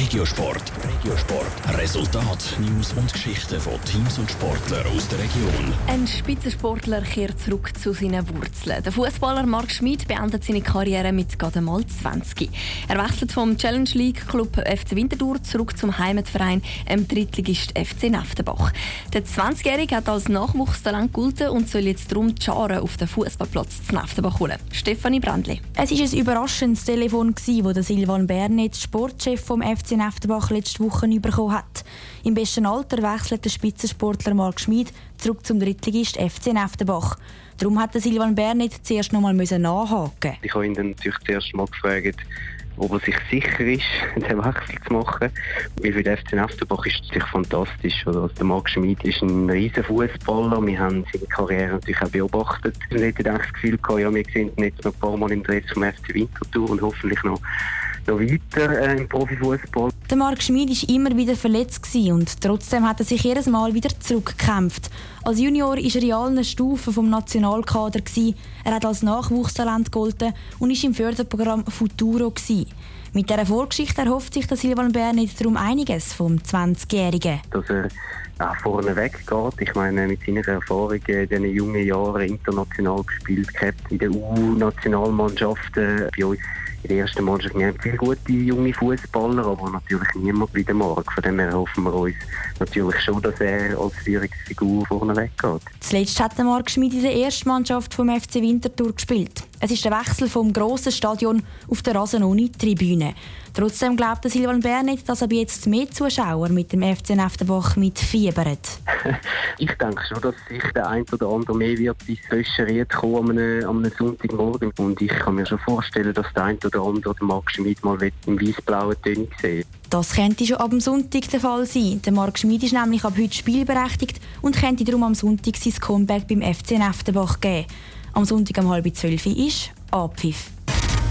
Regiosport. Regiosport. Resultat, News und Geschichten von Teams und Sportlern aus der Region. Ein Spitzensportler kehrt zurück zu seinen Wurzeln. Der Fußballer Marc Schmid beendet seine Karriere mit gerade mal 20. Er wechselt vom Challenge League Club FC Winterthur zurück zum Heimatverein im Drittligist FC Neftenbach. Der 20-Jährige hat als Nachwuchstalent gelten und soll jetzt darum die Scharen auf den Fußballplatz zu Neftenbach holen. Stefanie Brandli. Es war ein überraschendes Telefon, das Silvan Bernet, Sportchef vom FC Neftenbach, letzte Woche bekommen hat. Im besten Alter wechselt der Spitzensportler Marc Schmid zurück zum Drittligist FC Neftenbach. Darum hat Silvan Bernet zuerst noch mal nachhaken. Ich habe ihn dann natürlich zuerst mal gefragt, ob er sich sicher ist, den Wechsel zu machen. Weil für den FC Neftenbach ist es natürlich fantastisch. Also der Marc Schmid ist ein riesen Fußballer. Wir haben seine Karriere natürlich auch beobachtet. Wir hatten das Gefühl, ja, wir sind jetzt noch ein paar Mal im Dress vom FC Winterthur und hoffentlich noch noch weiter äh, im Profifußball. Der Marc Schmid war immer wieder verletzt und trotzdem hat er sich jedes Mal wieder zurückgekämpft. Als Junior war er in allen Stufen vom Nationalkader. Er hat als Nachwuchstalent gegolten und war im Förderprogramm Futuro. Mit dieser Vorgeschichte erhofft sich der Silvan Bernit darum einiges vom 20-Jährigen. Dass er auch vorne weggeht. Ich meine, mit seiner Erfahrung in diesen jungen Jahren international gespielt, in den U-Nationalmannschaften bei uns in der ersten Mannschaft. Wir haben viele gute junge Fußballer, aber natürlich niemand wie der Marc. Von dem her hoffen wir uns natürlich schon, dass er als Führungsfigur vorne weggeht. Zuletzt hat der Marc Schmid in der ersten Mannschaft vom FC Winterthur gespielt. Es ist der Wechsel vom grossen Stadion auf der Rasenoni-Tribüne. Trotzdem glaubt Silvan Bernet, dass er jetzt mehr Zuschauer mit dem FC Neftenbach mitfiebert. ich denke schon, dass sich der ein oder andere mehr wird ins Wäscheriert kommen am, einem Sonntagmorgen. Und ich kann mir schon vorstellen, dass der ein oder andere den Marc Schmid mal im weiß-blauen Töne sehen das könnte schon ab dem Sonntag der Fall sein. Der Marc Schmid ist nämlich ab heute spielberechtigt und könnte darum am Sonntag sein Comeback beim FC Neftenbach geben. Am Sonntag um halb zwölf ist Abpfiff.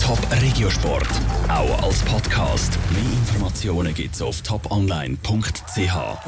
Top Regiosport, auch als Podcast. Mehr Informationen gibt's auf toponline.ch.